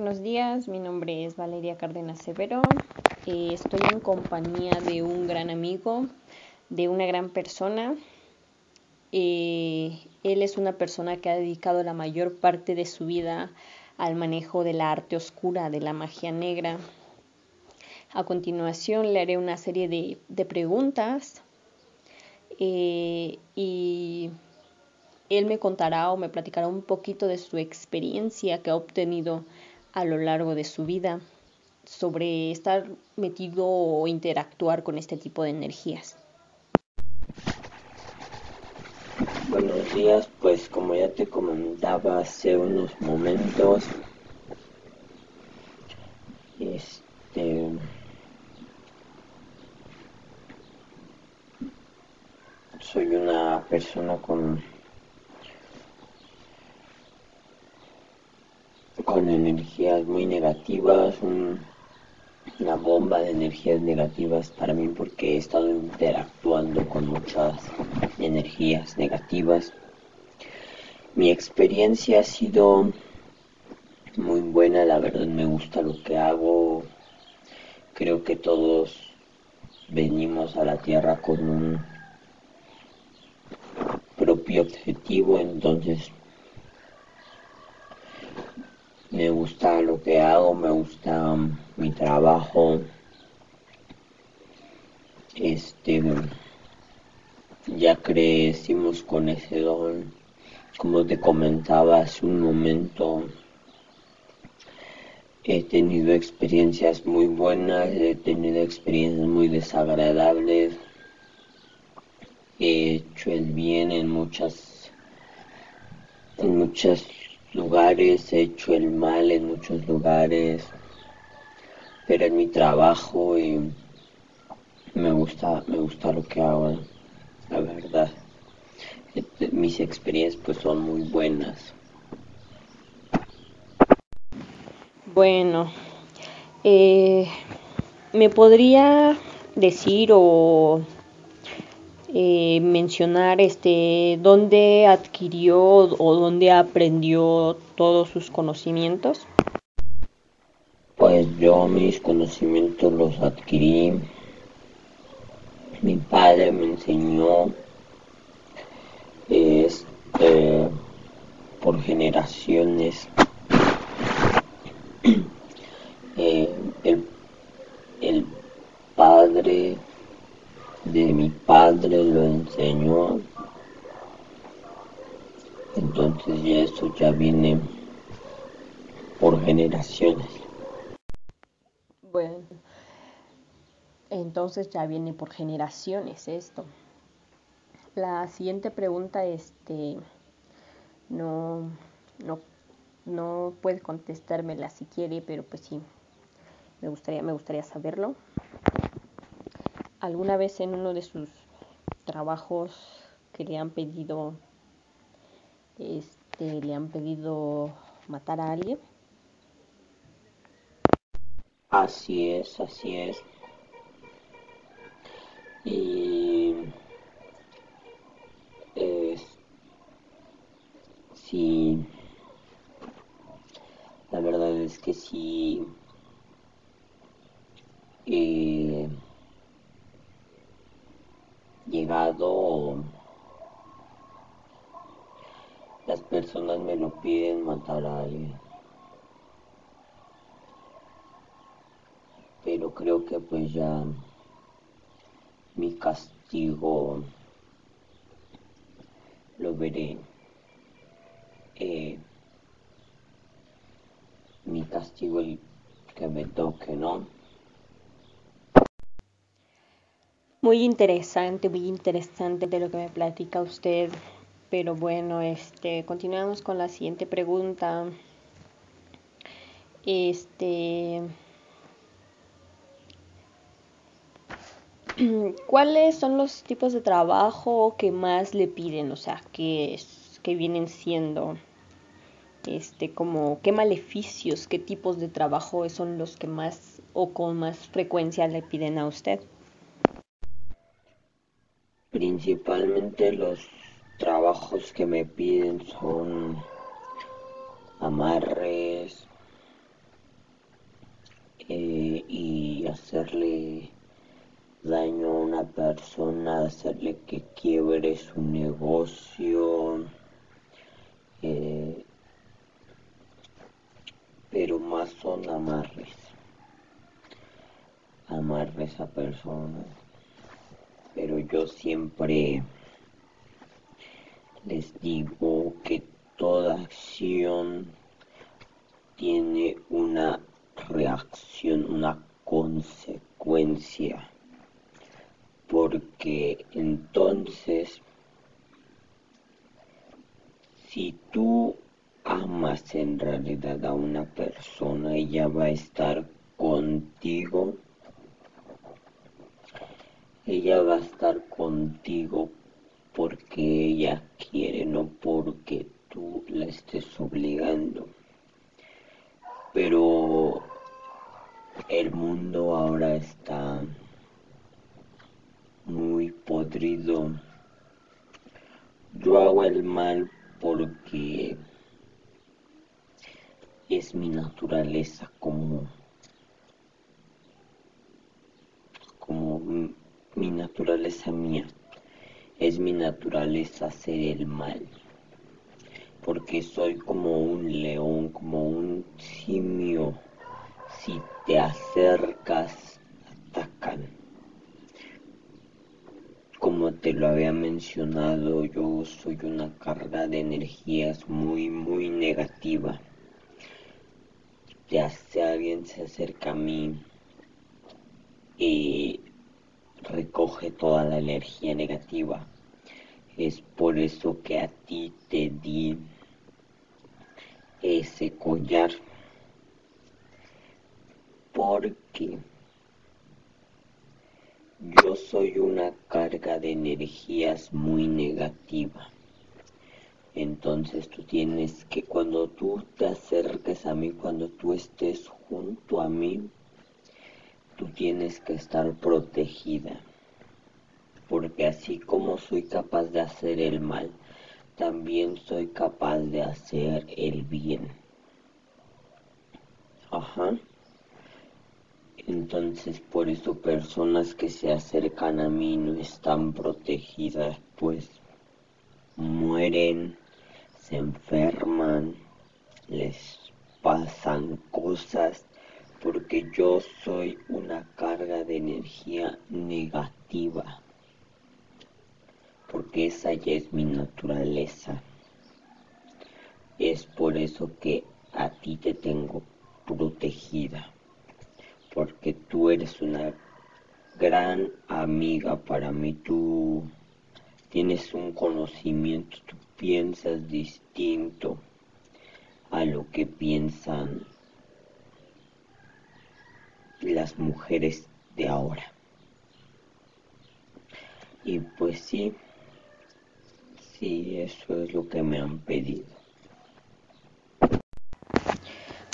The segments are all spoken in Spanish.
Buenos días, mi nombre es Valeria Cárdenas Severo. Eh, estoy en compañía de un gran amigo, de una gran persona. Eh, él es una persona que ha dedicado la mayor parte de su vida al manejo de la arte oscura, de la magia negra. A continuación le haré una serie de, preguntas eh, y él me contará o me platicará un poquito de su experiencia que ha obtenido a lo largo de su vida sobre estar metido o interactuar con este tipo de energías. Buenos días, pues como ya te comentaba hace unos momentos, este soy una persona con con energías muy negativas, una bomba de energías negativas para mí porque he estado interactuando con muchas energías negativas. Mi experiencia ha sido muy buena, la verdad me gusta lo que hago. Creo que todos venimos a la tierra con un propio objetivo, entonces me gusta lo que hago, me gusta mi trabajo. Este, ya crecimos con ese don. Como te comentaba hace un momento, he tenido experiencias muy buenas, he tenido experiencias muy desagradables. He hecho el bien en muchas en muchas lugares, he hecho el mal en muchos lugares, pero en mi trabajo y me gusta, me gusta lo que hago, la verdad. Este, mis experiencias pues son muy buenas. Bueno, eh, ¿me podría decir o eh, mencionar este dónde adquirió o dónde aprendió todos sus conocimientos? Pues yo mis conocimientos los adquirí. Mi padre me enseñó este, por generaciones. Eh, el, el padre mi padre lo enseñó. Entonces ya eso ya viene por generaciones. Bueno, entonces ya viene por generaciones esto. La siguiente pregunta, este, no, no, no puede contestármela si quiere, pero pues sí, me gustaría, me gustaría saberlo alguna vez en uno de sus trabajos que le han pedido este le han pedido matar a alguien. Así es así es. Y es sí la verdad es que sí eh, llegado las personas me lo piden matar a alguien. Pero creo que pues ya mi castigo lo veré. Eh, mi castigo el que me toque, ¿no? Muy interesante, muy interesante de lo que me platica usted. Pero bueno, este, continuamos con la siguiente pregunta. Este, ¿cuáles son los tipos de trabajo que más le piden? O sea, que, que vienen siendo, este, como, qué maleficios, qué tipos de trabajo son los que más o con más frecuencia le piden a usted? Principalmente los trabajos que me piden son amarres eh, y hacerle daño a una persona, hacerle que quiebre su negocio. Eh, pero más son amarres. Amarres a personas. Pero yo siempre les digo que toda acción tiene una reacción, una consecuencia. Porque entonces, si tú amas en realidad a una persona, ella va a estar contigo. Ella va a estar contigo porque ella quiere, no porque tú la estés obligando. Pero el mundo ahora está muy podrido. Yo hago el mal porque es mi naturaleza como como mi naturaleza mía es mi naturaleza hacer el mal porque soy como un león como un simio. Si te acercas atacan. Como te lo había mencionado yo soy una carga de energías muy muy negativa. Ya si alguien se acerca a mí y recoge toda la energía negativa. Es por eso que a ti te di ese collar. Porque yo soy una carga de energías muy negativa. Entonces tú tienes que cuando tú te acerques a mí, cuando tú estés junto a mí, tú tienes que estar protegida. Porque así como soy capaz de hacer el mal, también soy capaz de hacer el bien. Ajá. Entonces por eso personas que se acercan a mí no están protegidas, pues mueren se enferman, les pasan cosas, porque yo soy una carga de energía negativa, porque esa ya es mi naturaleza. Es por eso que a ti te tengo protegida, porque tú eres una gran amiga para mí, tú tienes un conocimiento, tú piensas distinto a lo que piensan las mujeres de ahora. Y pues sí, sí, eso es lo que me han pedido.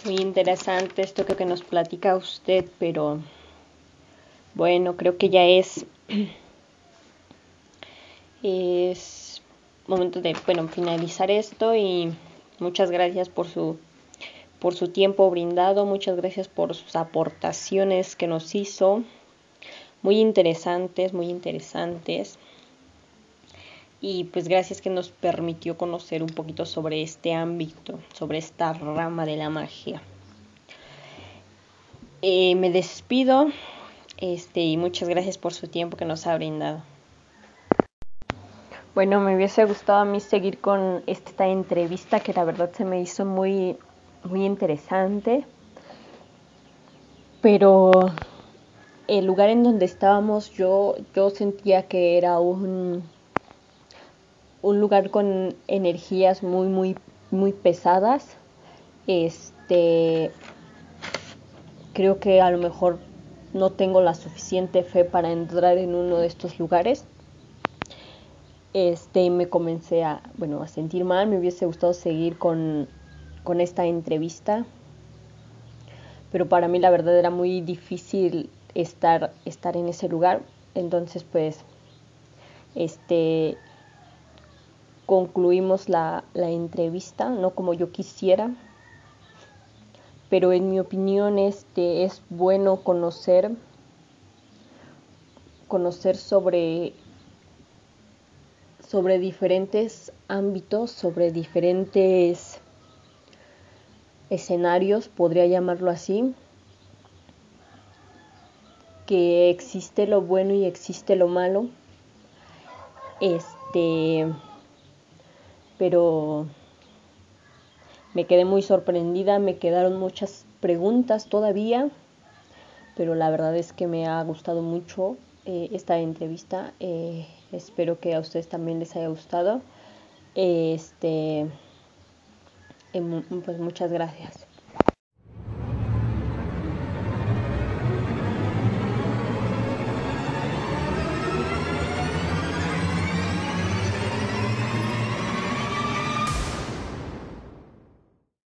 Muy interesante esto que nos platica usted, pero bueno, creo que ya es es momento de bueno finalizar esto y muchas gracias por su por su tiempo brindado muchas gracias por sus aportaciones que nos hizo. Muy interesantes muy interesantes. Y pues gracias que nos permitió conocer un poquito sobre este ámbito sobre esta rama de la magia. Eh, me despido este y muchas gracias por su tiempo que nos ha brindado. Bueno, me hubiese gustado a mí seguir con esta entrevista que la verdad se me hizo muy, muy interesante. Pero el lugar en donde estábamos yo, yo sentía que era un, un lugar con energías muy, muy, muy pesadas. Este, creo que a lo mejor no tengo la suficiente fe para entrar en uno de estos lugares este, me comencé a, bueno, a sentir mal, me hubiese gustado seguir con, con esta entrevista, pero para mí la verdad era muy difícil estar, estar en ese lugar, entonces pues, este, concluimos la, la entrevista, no como yo quisiera, pero en mi opinión este, es bueno conocer conocer sobre sobre diferentes ámbitos, sobre diferentes escenarios, podría llamarlo así, que existe lo bueno y existe lo malo. Este, pero me quedé muy sorprendida, me quedaron muchas preguntas todavía, pero la verdad es que me ha gustado mucho eh, esta entrevista. Eh, espero que a ustedes también les haya gustado. Este, pues muchas gracias.